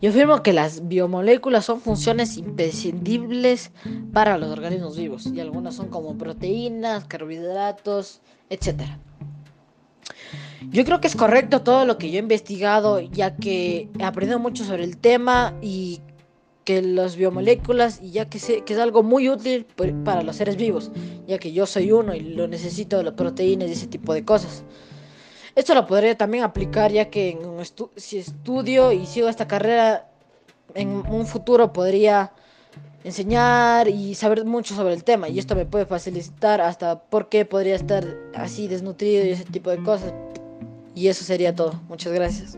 Yo afirmo que las biomoléculas son funciones imprescindibles para los organismos vivos y algunas son como proteínas, carbohidratos, etc. Yo creo que es correcto todo lo que yo he investigado ya que he aprendido mucho sobre el tema y que las biomoléculas y ya que, sé, que es algo muy útil para los seres vivos, ya que yo soy uno y lo necesito de las proteínas y ese tipo de cosas. Esto lo podría también aplicar ya que si estudio y sigo esta carrera, en un futuro podría enseñar y saber mucho sobre el tema. Y esto me puede facilitar hasta por qué podría estar así desnutrido y ese tipo de cosas. Y eso sería todo. Muchas gracias.